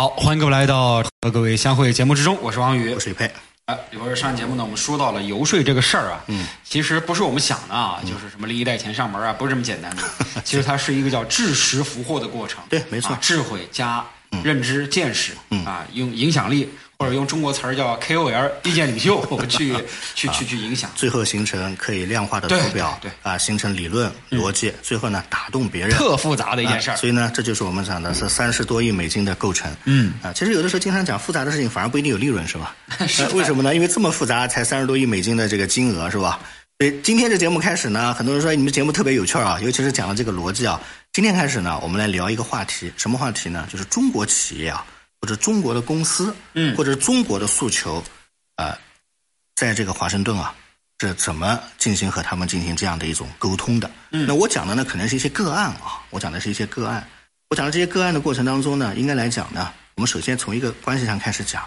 好，欢迎各位来到和各位相会节目之中，我是王宇，我是李佩。啊，一会儿上节目呢，我们说到了游说这个事儿啊，嗯，其实不是我们想的啊，就是什么利益带钱上门啊，不是这么简单的。其实它是一个叫智识俘获的过程。对，没错，智慧加认知、见识，啊，用影响力。或者用中国词儿叫 KOL 意见领袖 去去去去影响，最后形成可以量化的图表，对啊，形成理论逻辑，最后呢打动别人，特复杂的一件事儿。所以呢，这就是我们讲的是三十多亿美金的构成。嗯啊，其实有的时候经常讲复杂的事情，反而不一定有利润，是吧？是为什么呢？因为这么复杂才三十多亿美金的这个金额，是吧？所以今天这节目开始呢，很多人说你们节目特别有趣啊，尤其是讲了这个逻辑啊。今天开始呢，我们来聊一个话题，什么话题呢？就是中国企业啊。或者中国的公司，嗯，或者中国的诉求，啊，在这个华盛顿啊，是怎么进行和他们进行这样的一种沟通的？嗯，那我讲的呢，可能是一些个案啊，我讲的是一些个案。我讲的这些个案的过程当中呢，应该来讲呢，我们首先从一个关系上开始讲，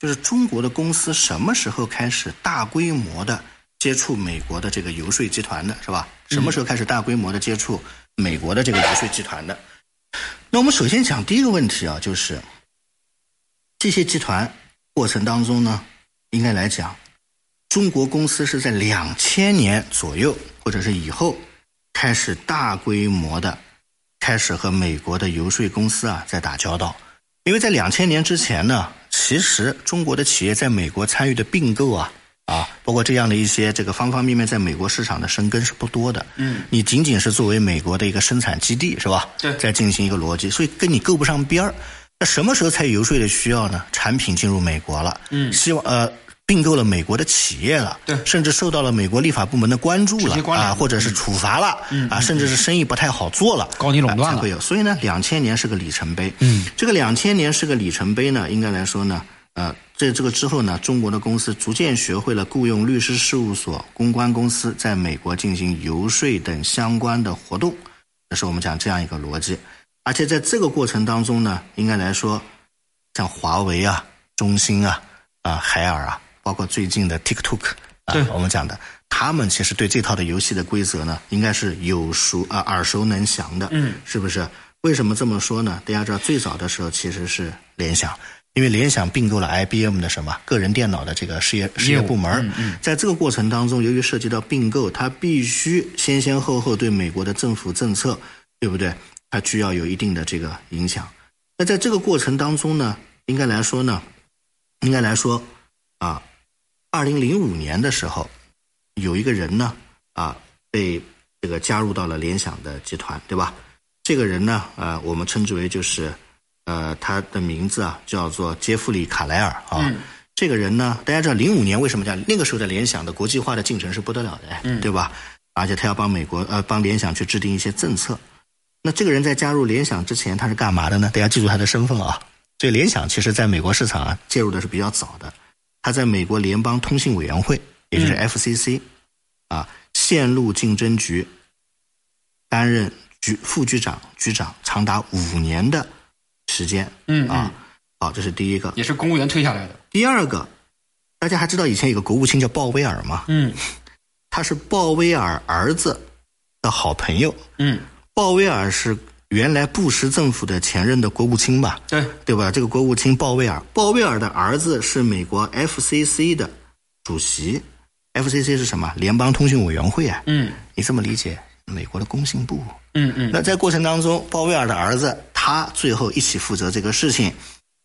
就是中国的公司什么时候开始大规模的接触美国的这个游说集团的，是吧？什么时候开始大规模的接触美国的这个游说集团的？那我们首先讲第一个问题啊，就是。这些集团过程当中呢，应该来讲，中国公司是在两千年左右或者是以后开始大规模的开始和美国的游说公司啊在打交道。因为在两千年之前呢，其实中国的企业在美国参与的并购啊啊，包括这样的一些这个方方面面在美国市场的生根是不多的。嗯，你仅仅是作为美国的一个生产基地是吧？对，在进行一个逻辑，所以跟你够不上边儿。那什么时候才有游说的需要呢？产品进入美国了，嗯，希望呃并购了美国的企业了，对，甚至受到了美国立法部门的关注了啊，或者是处罚了，嗯啊，甚至是生意不太好做了，高你垄断了，会有。所以呢，两千年是个里程碑，嗯，这个两千年是个里程碑呢，应该来说呢，呃，在这个之后呢，中国的公司逐渐学会了雇佣律师事务所、公关公司在美国进行游说等相关的活动，这是我们讲这样一个逻辑。而且在这个过程当中呢，应该来说。像华为啊、中兴啊、啊海尔啊，包括最近的 TikTok 啊，我们讲的，他们其实对这套的游戏的规则呢，应该是有熟啊耳熟能详的，嗯，是不是？为什么这么说呢？大家知道，最早的时候其实是联想，因为联想并购了 IBM 的什么个人电脑的这个事业事业部门，嗯在这个过程当中，由于涉及到并购，它必须先先后后对美国的政府政策，对不对？它需要有一定的这个影响。那在这个过程当中呢？应该来说呢，应该来说，啊，二零零五年的时候，有一个人呢，啊，被这个加入到了联想的集团，对吧？这个人呢，呃，我们称之为就是，呃，他的名字啊，叫做杰弗里·卡莱尔啊。这个人呢，大家知道零五年为什么讲那个时候的联想的国际化的进程是不得了的，对吧？而且他要帮美国呃帮联想去制定一些政策。那这个人在加入联想之前，他是干嘛的呢？大家记住他的身份啊。所以联想其实在美国市场啊介入的是比较早的，他在美国联邦通信委员会，也就是 FCC，啊线路竞争局担任局副局长、局长，长达五年的时间。嗯啊，好，这是第一个，也是公务员退下来的。第二个，大家还知道以前有个国务卿叫鲍威尔吗？嗯，他是鲍威尔儿子的好朋友。嗯，鲍威尔是。原来布什政府的前任的国务卿吧，对对吧？这个国务卿鲍威尔，鲍威尔的儿子是美国 FCC 的主席，FCC 是什么？联邦通讯委员会啊。嗯，你这么理解？美国的工信部。嗯嗯。那在过程当中，鲍威尔的儿子他最后一起负责这个事情，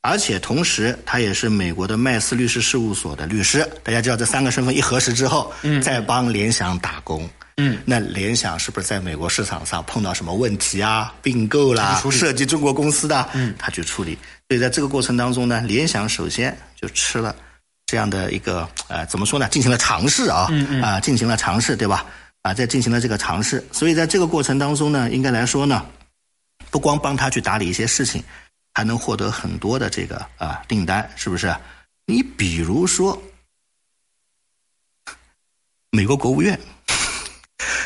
而且同时他也是美国的麦斯律师事务所的律师。大家知道这三个身份一核实之后，嗯，再帮联想打工。嗯，那联想是不是在美国市场上碰到什么问题啊？并购啦，涉及中国公司的，嗯，他去处理。所以在这个过程当中呢，联想首先就吃了这样的一个呃，怎么说呢？进行了尝试啊，啊，进行了尝试，对吧？啊，在进行了这个尝试。所以在这个过程当中呢，应该来说呢，不光帮他去打理一些事情，还能获得很多的这个啊订单，是不是？你比如说，美国国务院。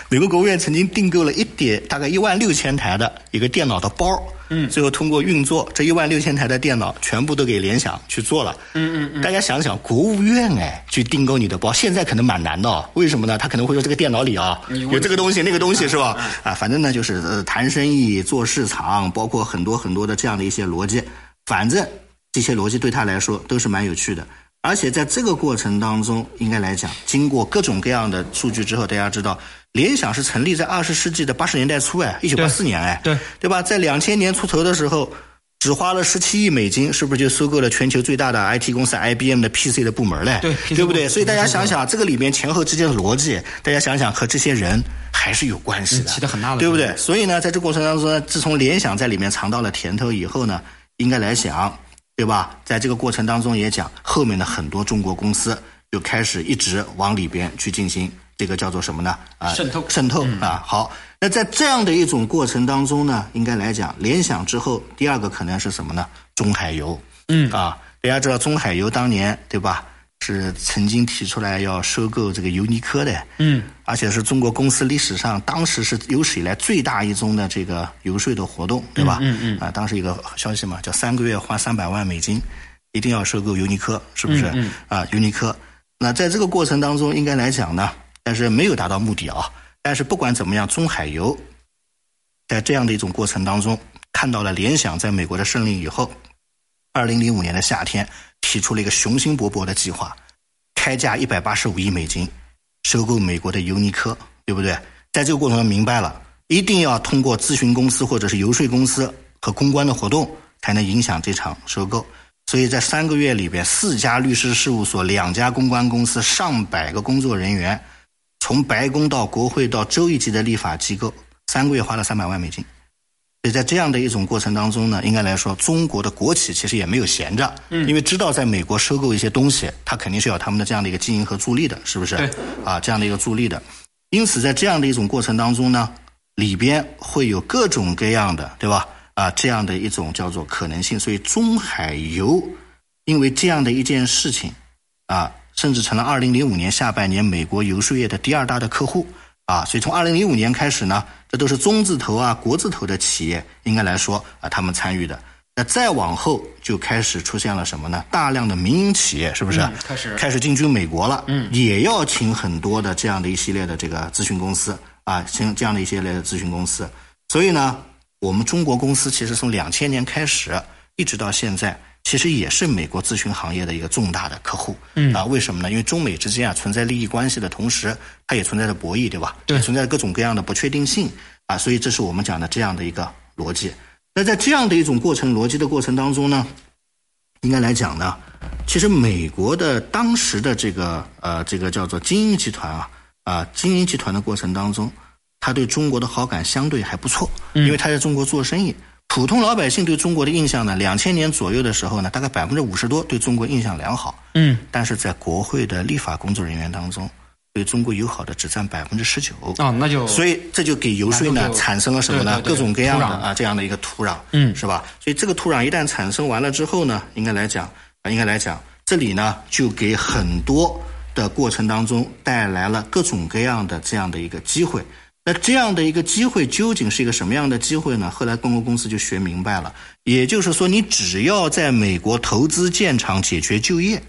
美国国务院曾经订购了一点大概一万六千台的一个电脑的包，嗯，最后通过运作这一万六千台的电脑全部都给联想去做了，嗯嗯嗯。大家想想，国务院哎去订购你的包，现在可能蛮难的，为什么呢？他可能会说这个电脑里啊有这个东西那个东西是吧？啊，反正呢就是呃谈生意做市场，包括很多很多的这样的一些逻辑，反正这些逻辑对他来说都是蛮有趣的。而且在这个过程当中，应该来讲，经过各种各样的数据之后，大家知道。联想是成立在二十世纪的八十年代初，哎，一九八四年，哎，对，对吧？在两千年出头的时候，只花了十七亿美金，是不是就收购了全球最大的 IT 公司 IBM 的 PC 的部门嘞？对，对不对？所以大家想想，这个里面前后之间的逻辑，大家想想和这些人还是有关系的，起的很大的，对不对？所以呢，在这过程当中，自从联想在里面尝到了甜头以后呢，应该来讲，对吧？在这个过程当中也讲，后面的很多中国公司就开始一直往里边去进行。这个叫做什么呢？啊，渗透，渗透啊。好，那在这样的一种过程当中呢，应该来讲，联想之后，第二个可能是什么呢？中海油。嗯啊，大家知道中海油当年对吧？是曾经提出来要收购这个尤尼科的。嗯，而且是中国公司历史上当时是有史以来最大一宗的这个游说的活动，对吧？嗯嗯。啊，当时一个消息嘛，叫三个月花三百万美金，一定要收购尤尼科，是不是？嗯。啊，尤尼科。那在这个过程当中，应该来讲呢？但是没有达到目的啊！但是不管怎么样，中海油在这样的一种过程当中，看到了联想在美国的胜利以后，二零零五年的夏天提出了一个雄心勃勃的计划，开价一百八十五亿美金收购美国的尤尼科，对不对？在这个过程中明白了，一定要通过咨询公司或者是游说公司和公关的活动，才能影响这场收购。所以在三个月里边，四家律师事务所、两家公关公司、上百个工作人员。从白宫到国会到州一级的立法机构，三个月花了三百万美金。所以在这样的一种过程当中呢，应该来说，中国的国企其实也没有闲着，嗯，因为知道在美国收购一些东西，它肯定是要他们的这样的一个经营和助力的，是不是？对，啊，这样的一个助力的。因此，在这样的一种过程当中呢，里边会有各种各样的，对吧？啊，这样的一种叫做可能性。所以，中海油因为这样的一件事情，啊。甚至成了二零零五年下半年美国游说业的第二大的客户啊，所以从二零零五年开始呢，这都是中字头啊、国字头的企业，应该来说啊，他们参与的。那再往后就开始出现了什么呢？大量的民营企业是不是开始开始进军美国了？嗯，也要请很多的这样的一系列的这个咨询公司啊，请这样的一系列的咨询公司。所以呢，我们中国公司其实从两千年开始一直到现在。其实也是美国咨询行业的一个重大的客户，嗯啊，为什么呢？因为中美之间啊存在利益关系的同时，它也存在着博弈，对吧？对，存在各种各样的不确定性啊，所以这是我们讲的这样的一个逻辑。那在这样的一种过程逻辑的过程当中呢，应该来讲呢，其实美国的当时的这个呃这个叫做精英集团啊啊精英集团的过程当中，他对中国的好感相对还不错，因为他在中国做生意。普通老百姓对中国的印象呢？两千年左右的时候呢，大概百分之五十多对中国印象良好。嗯，但是在国会的立法工作人员当中，对中国友好的只占百分之十九。啊，那就所以这就给游说呢产生了什么呢？各种各样的啊这样的一个土壤，嗯，是吧？所以这个土壤一旦产生完了之后呢，应该来讲啊，应该来讲，这里呢就给很多的过程当中带来了各种各样的这样的一个机会。那这样的一个机会究竟是一个什么样的机会呢？后来公共公司就学明白了，也就是说，你只要在美国投资建厂、解决就业，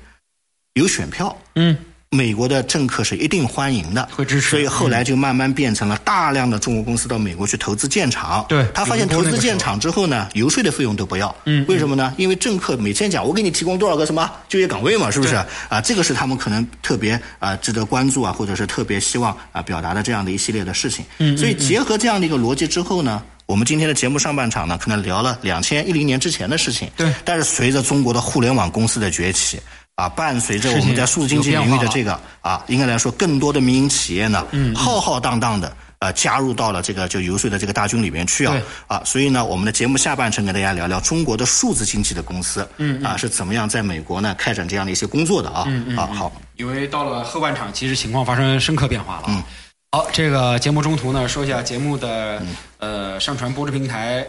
有选票，嗯。美国的政客是一定欢迎的，会支持，所以后来就慢慢变成了大量的中国公司到美国去投资建厂。对，他发现投资建厂之后呢，游说的费用都不要。嗯，为什么呢？因为政客每天讲，我给你提供多少个什么就业岗位嘛，是不是？啊，这个是他们可能特别啊值得关注啊，或者是特别希望啊表达的这样的一系列的事情。嗯，所以结合这样的一个逻辑之后呢，我们今天的节目上半场呢，可能聊了两千一零年之前的事情。对。但是随着中国的互联网公司的崛起，啊，伴随着我们在数字经济领域的这个啊，应该来说，更多的民营企业呢，嗯，浩浩荡荡的。呃，加入到了这个就游说的这个大军里面去啊啊，所以呢，我们的节目下半程跟大家聊聊中国的数字经济的公司，嗯啊是怎么样在美国呢开展这样的一些工作的啊啊好，因为到了后半场，其实情况发生深刻变化了。嗯，好，这个节目中途呢，说一下节目的呃上传播出平台。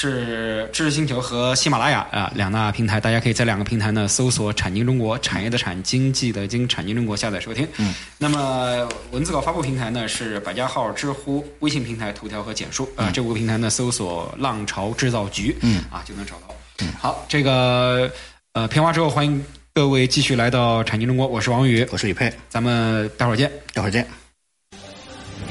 是知识星球和喜马拉雅啊两大平台，大家可以在两个平台呢搜索“产经中国”，产业的产，经济的经，产经中国下载收听。嗯，那么文字稿发布平台呢是百家号、知乎、微信平台、头条和简书啊，这五个平台呢搜索“浪潮制造局”嗯啊就能找到。嗯，好，这个呃片花之后，欢迎各位继续来到产经中国，我是王宇，我是李佩，咱们待会儿见，待会儿见。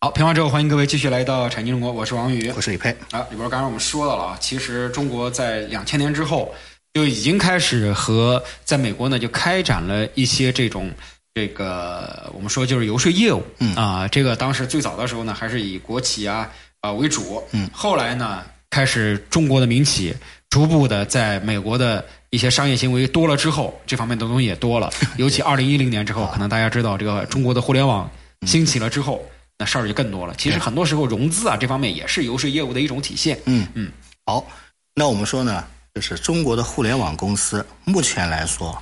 好，评完之后，欢迎各位继续来到产经中国，我是王宇，我是李佩。啊，里边刚才我们说到了啊，其实中国在两千年之后就已经开始和在美国呢就开展了一些这种这个我们说就是游说业务，嗯。啊，这个当时最早的时候呢还是以国企啊啊为主，嗯，后来呢开始中国的民企逐步的在美国的一些商业行为多了之后，这方面的东西也多了，尤其二零一零年之后，可能大家知道这个中国的互联网兴起了之后。那事儿就更多了。其实很多时候融资啊这方面也是游说业务的一种体现。嗯嗯，好，那我们说呢，就是中国的互联网公司目前来说，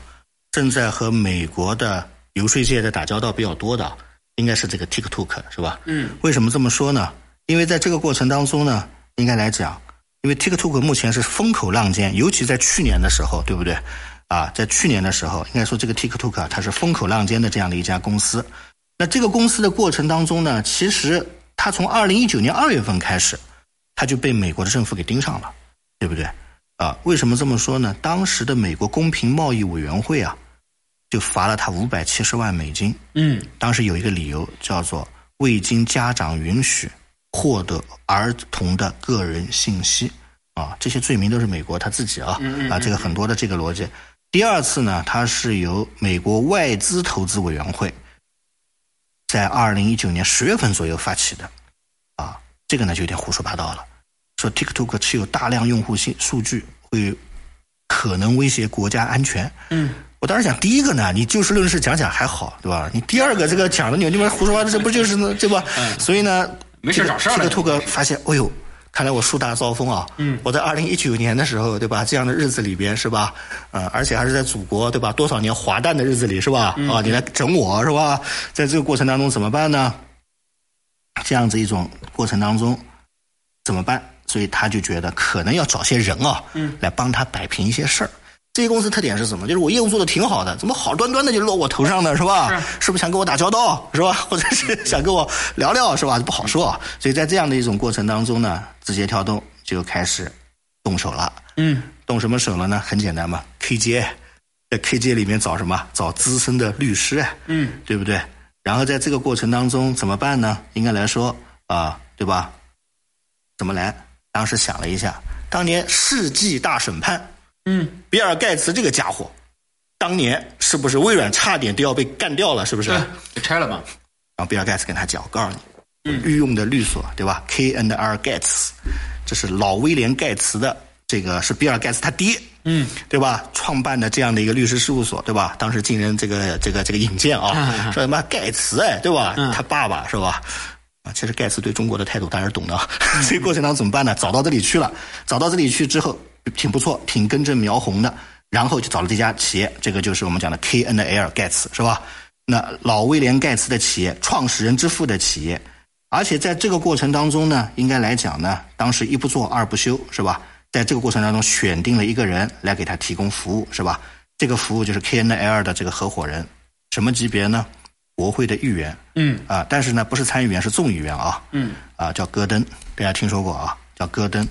正在和美国的游说界在打交道比较多的，应该是这个 TikTok 是吧？嗯，为什么这么说呢？因为在这个过程当中呢，应该来讲，因为 TikTok 目前是风口浪尖，尤其在去年的时候，对不对？啊，在去年的时候，应该说这个 TikTok 它是风口浪尖的这样的一家公司。那这个公司的过程当中呢，其实它从二零一九年二月份开始，它就被美国的政府给盯上了，对不对？啊，为什么这么说呢？当时的美国公平贸易委员会啊，就罚了他五百七十万美金。嗯，当时有一个理由叫做未经家长允许获得儿童的个人信息啊，这些罪名都是美国他自己啊啊，这个很多的这个逻辑。第二次呢，它是由美国外资投资委员会。在二零一九年十月份左右发起的，啊，这个呢就有点胡说八道了，说 TikTok 持有大量用户信数据，会可能威胁国家安全。嗯，我当时想第一个呢，你就事论事讲讲还好，对吧？你第二个这个讲的你你们胡说八道，这不就是呢，对吧？嗯，所以呢，没事找事儿了。TikTok 发现，哎呦。看来我树大招风啊！嗯，我在二零一九年的时候，对吧？这样的日子里边是吧？呃，而且还是在祖国，对吧？多少年华诞的日子里是吧？啊，你来整我是吧？在这个过程当中怎么办呢？这样子一种过程当中怎么办？所以他就觉得可能要找些人啊，嗯，来帮他摆平一些事儿。这些公司特点是什么？就是我业务做的挺好的，怎么好端端的就落我头上呢？是吧？是是不是想跟我打交道？是吧？或者是想跟我聊聊？是吧？不好说。所以在这样的一种过程当中呢，字节跳动就开始动手了。嗯，动什么手了呢？很简单嘛，KJ，在 KJ 里面找什么？找资深的律师，嗯，对不对？然后在这个过程当中怎么办呢？应该来说啊，对吧？怎么来？当时想了一下，当年世纪大审判。嗯，比尔盖茨这个家伙，当年是不是微软差点都要被干掉了？是不是？对，给拆了吧。然后比尔盖茨跟他讲：“我告诉你，嗯，御用的律所，对吧？K N R Gates，这是老威廉盖茨的，这个是比尔盖茨他爹，嗯，对吧？创办的这样的一个律师事务所，对吧？当时进人这个这个这个引荐啊，说什么盖茨哎，对吧？嗯他爸爸是吧？啊，其实盖茨对中国的态度大家懂的，所以过程当中怎么办呢？找到这里去了，找到这里去之后。”挺不错，挺根正苗红的，然后就找了这家企业，这个就是我们讲的 K N L 盖茨，是吧？那老威廉盖茨的企业，创始人之父的企业，而且在这个过程当中呢，应该来讲呢，当时一不做二不休，是吧？在这个过程当中，选定了一个人来给他提供服务，是吧？这个服务就是 K N L 的这个合伙人，什么级别呢？国会的议员，嗯啊，但是呢，不是参议员，是众议员啊，嗯啊，叫戈登，大家听说过啊？叫戈登。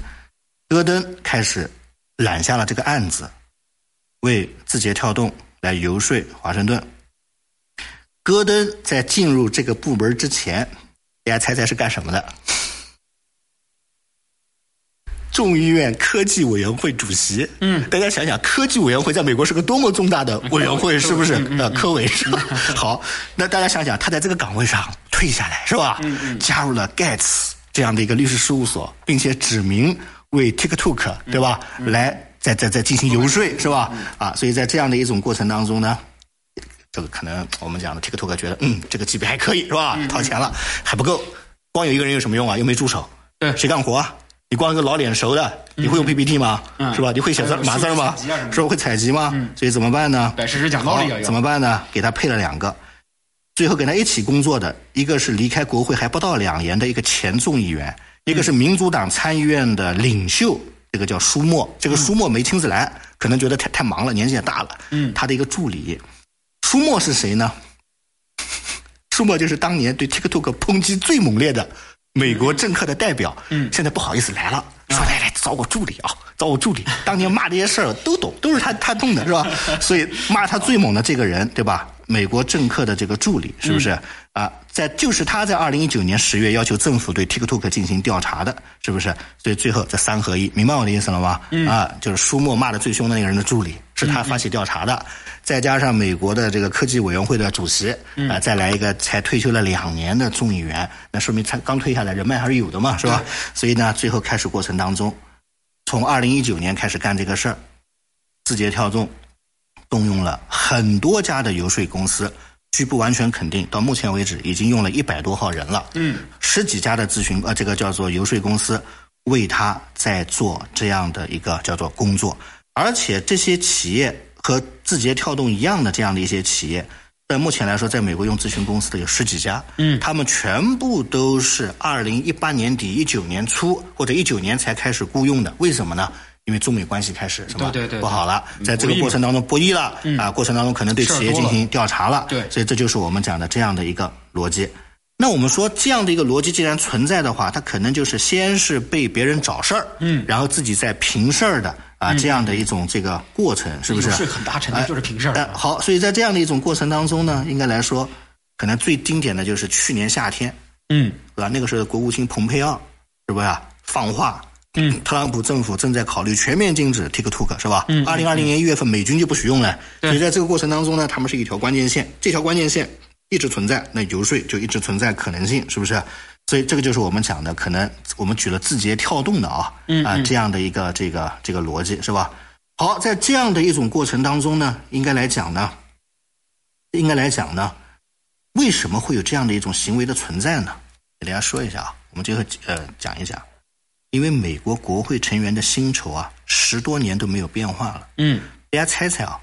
戈登开始揽下了这个案子，为字节跳动来游说华盛顿。戈登在进入这个部门之前，大家猜猜是干什么的？众议院科技委员会主席。嗯，大家想想，科技委员会在美国是个多么重大的委员会，是不是？呃，科委是吧？好，那大家想想，他在这个岗位上退下来是吧？加入了盖茨这样的一个律师事务所，并且指明为 TikTok 对吧？来再再再进行游说是吧？啊，所以在这样的一种过程当中呢。这个可能我们讲的 TikTok 觉得，嗯，这个级别还可以是吧？掏钱了还不够，光有一个人有什么用啊？又没助手，对，谁干活？你光一个老脸熟的，你会用 PPT 吗？是吧？你会写字码字吗？是吧？会采集吗？所以怎么办呢？摆事实讲道理怎么办呢？给他配了两个，最后跟他一起工作的一个是离开国会还不到两年的一个前众议员，一个是民主党参议院的领袖，这个叫舒默。这个舒默没亲自来，可能觉得太太忙了，年纪也大了。嗯，他的一个助理。舒默是谁呢？舒默就是当年对 TikTok 抨击最猛烈的美国政客的代表。嗯，现在不好意思来了，说来来找我助理啊，找我助理。当年骂这些事儿都懂，都是他他弄的，是吧？所以骂他最猛的这个人，对吧？美国政客的这个助理，是不是啊？在就是他在二零一九年十月要求政府对 TikTok 进行调查的，是不是？所以最后这三合一，明白我的意思了吗？啊，就是舒默骂的最凶的那个人的助理，是他发起调查的。再加上美国的这个科技委员会的主席啊，再来一个才退休了两年的众议员，那说明他刚退下来，人脉还是有的嘛，是吧？所以呢，最后开始过程当中，从二零一九年开始干这个事儿，字节跳动动用了很多家的游说公司，据不完全肯定，到目前为止已经用了一百多号人了，嗯，十几家的咨询呃，这个叫做游说公司为他在做这样的一个叫做工作，而且这些企业。和字节跳动一样的这样的一些企业，在目前来说，在美国用咨询公司的有十几家，嗯，他们全部都是二零一八年底、一九年初或者一九年才开始雇佣的。为什么呢？因为中美关系开始什么不好了，在这个过程当中博弈了，啊，过程当中可能对企业进行调查了，对，所以这就是我们讲的这样的一个逻辑。那我们说这样的一个逻辑既然存在的话，它可能就是先是被别人找事儿，嗯，然后自己在平事儿的。啊，这样的一种这个过程，是不是？是很大程度就是平事儿。好，所以在这样的一种过程当中呢，应该来说，可能最经典的就是去年夏天，嗯，对吧？那个时候的国务卿蓬佩奥，是不是啊？放话，嗯，特朗普政府正在考虑全面禁止 TikTok，是吧？嗯。二零二零年一月份，美军就不许用了。所以在这个过程当中呢，他们是一条关键线，这条关键线一直存在，那游说就一直存在可能性，是不是？所以这个就是我们讲的，可能我们举了字节跳动的啊，啊这样的一个这个这个逻辑是吧？好，在这样的一种过程当中呢，应该来讲呢，应该来讲呢，为什么会有这样的一种行为的存在呢？给大家说一下啊，我们最后呃讲一讲，因为美国国会成员的薪酬啊，十多年都没有变化了。嗯，大家猜猜啊，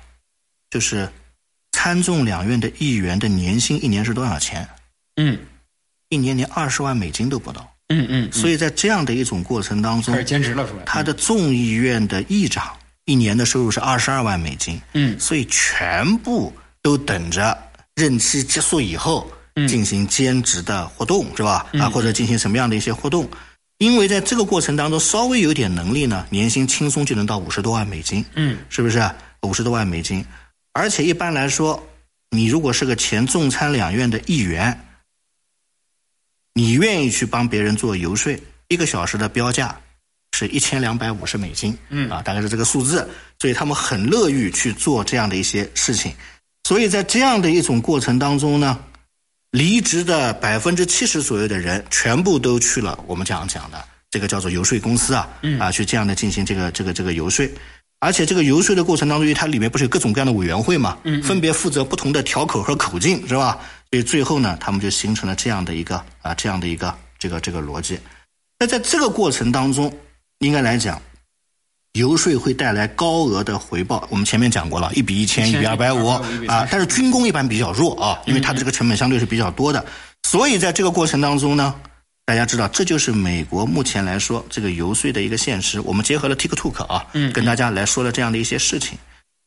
就是参众两院的议员的年薪一年是多少钱？嗯。一年连二十万美金都不到，嗯嗯，所以在这样的一种过程当中，开始兼职了是吧？他的众议院的议长一年的收入是二十二万美金，嗯，所以全部都等着任期结束以后进行兼职的活动是吧？啊，或者进行什么样的一些活动？因为在这个过程当中稍微有点能力呢，年薪轻松就能到五十多万美金，嗯，是不是？五十多万美金，而且一般来说，你如果是个前众参两院的议员。你愿意去帮别人做游说，一个小时的标价是一千两百五十美金，嗯啊，大概是这个数字，所以他们很乐于去做这样的一些事情。所以在这样的一种过程当中呢，离职的百分之七十左右的人，全部都去了我们这样讲的这个叫做游说公司啊，啊，去这样的进行这个这个这个游说。而且这个游说的过程当中，因为它里面不是有各种各样的委员会嘛，嗯，分别负责不同的条口和口径，是吧？所以最后呢，他们就形成了这样的一个啊，这样的一个这个这个逻辑。那在这个过程当中，应该来讲，游说会带来高额的回报。我们前面讲过了，一比一千，一比二百五啊。但是军工一般比较弱啊，因为它的这个成本相对是比较多的。所以在这个过程当中呢，大家知道，这就是美国目前来说这个游说的一个现实。我们结合了 TikTok 啊，跟大家来说了这样的一些事情。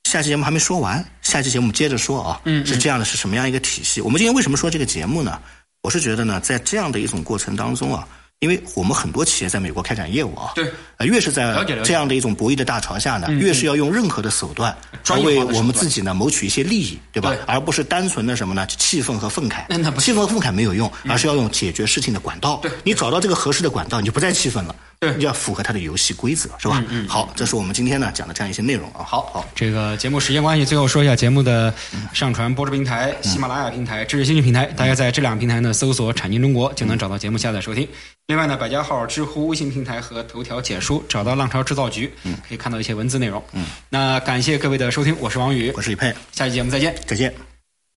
下期节目还没说完，下期节目接着说啊，是这样的，是什么样一个体系？我们今天为什么说这个节目呢？我是觉得呢，在这样的一种过程当中啊，因为我们很多企业在美国开展业务啊，对，呃，越是在这样的一种博弈的大潮下呢，越是要用任何的手段，专为我们自己呢谋取一些利益，对吧？而不是单纯的什么呢？气愤和愤慨气愤和愤慨没有用，而是要用解决事情的管道。对你找到这个合适的管道，你就不再气愤了。对你就要符合它的游戏规则，是吧？嗯好，这是我们今天呢讲的这样一些内容啊。好好，这个节目时间关系，最后说一下节目的上传播出平台：喜马拉雅平台、知识星球平台。大家在这两个平台呢搜索“产经中国”，就能找到节目下载收听。另外呢，百家号、知乎、微信平台和头条简书找到“浪潮制造局”，嗯可以看到一些文字内容。嗯，那感谢各位的收听，我是王宇，我是李佩，下期节目再见。再见。